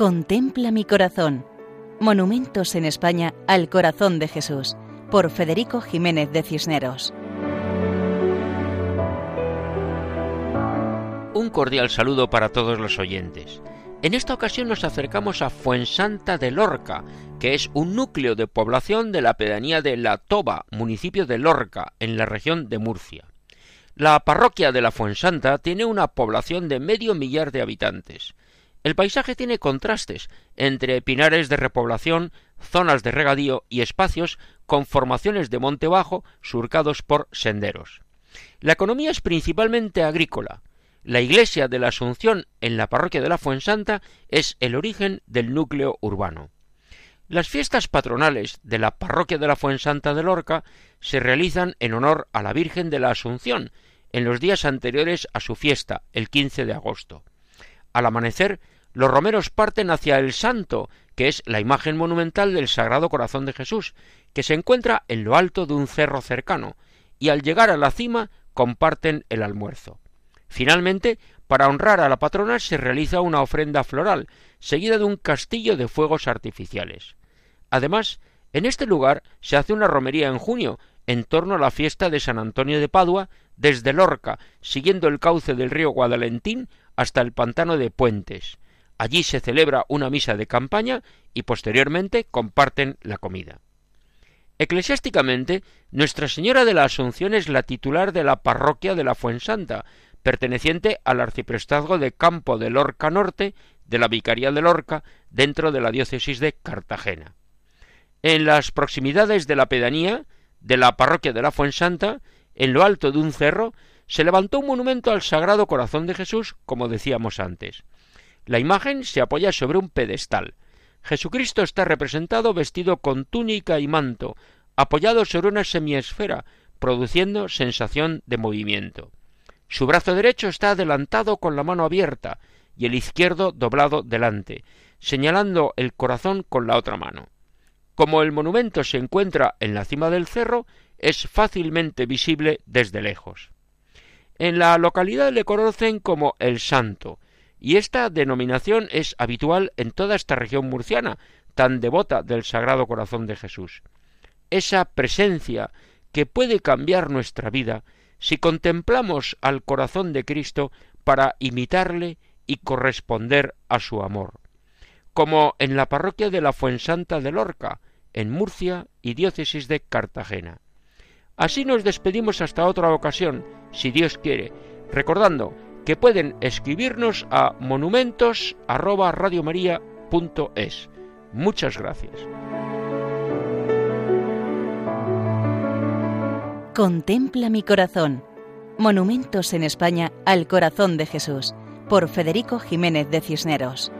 Contempla mi corazón. Monumentos en España al corazón de Jesús, por Federico Jiménez de Cisneros. Un cordial saludo para todos los oyentes. En esta ocasión nos acercamos a Fuensanta de Lorca, que es un núcleo de población de la pedanía de La Toba, municipio de Lorca, en la región de Murcia. La parroquia de la Fuensanta tiene una población de medio millar de habitantes. El paisaje tiene contrastes entre pinares de repoblación, zonas de regadío y espacios con formaciones de monte bajo surcados por senderos. La economía es principalmente agrícola. La iglesia de la Asunción en la parroquia de la Fuensanta es el origen del núcleo urbano. Las fiestas patronales de la parroquia de la Fuensanta de Lorca se realizan en honor a la Virgen de la Asunción en los días anteriores a su fiesta, el 15 de agosto. Al amanecer, los romeros parten hacia el Santo, que es la imagen monumental del Sagrado Corazón de Jesús, que se encuentra en lo alto de un cerro cercano, y al llegar a la cima comparten el almuerzo. Finalmente, para honrar a la patrona se realiza una ofrenda floral, seguida de un castillo de fuegos artificiales. Además, en este lugar se hace una romería en junio, en torno a la fiesta de San Antonio de Padua, desde Lorca, siguiendo el cauce del río Guadalentín hasta el pantano de Puentes. Allí se celebra una misa de campaña y posteriormente comparten la comida. Eclesiásticamente, Nuestra Señora de la Asunción es la titular de la parroquia de la Fuensanta, perteneciente al arciprestazgo de Campo de Lorca Norte de la Vicaría de Lorca, dentro de la diócesis de Cartagena. En las proximidades de la pedanía de la parroquia de la Fuensanta en lo alto de un cerro, se levantó un monumento al Sagrado Corazón de Jesús, como decíamos antes. La imagen se apoya sobre un pedestal. Jesucristo está representado vestido con túnica y manto, apoyado sobre una semiesfera, produciendo sensación de movimiento. Su brazo derecho está adelantado con la mano abierta y el izquierdo doblado delante, señalando el corazón con la otra mano. Como el monumento se encuentra en la cima del cerro, es fácilmente visible desde lejos. En la localidad le conocen como el Santo, y esta denominación es habitual en toda esta región murciana, tan devota del Sagrado Corazón de Jesús. Esa presencia que puede cambiar nuestra vida si contemplamos al corazón de Cristo para imitarle y corresponder a su amor. Como en la parroquia de la Fuensanta de Lorca, en Murcia y diócesis de Cartagena. Así nos despedimos hasta otra ocasión, si Dios quiere, recordando que pueden escribirnos a monumentos@radiomaria.es. Muchas gracias. Contempla mi corazón. Monumentos en España al corazón de Jesús, por Federico Jiménez de Cisneros.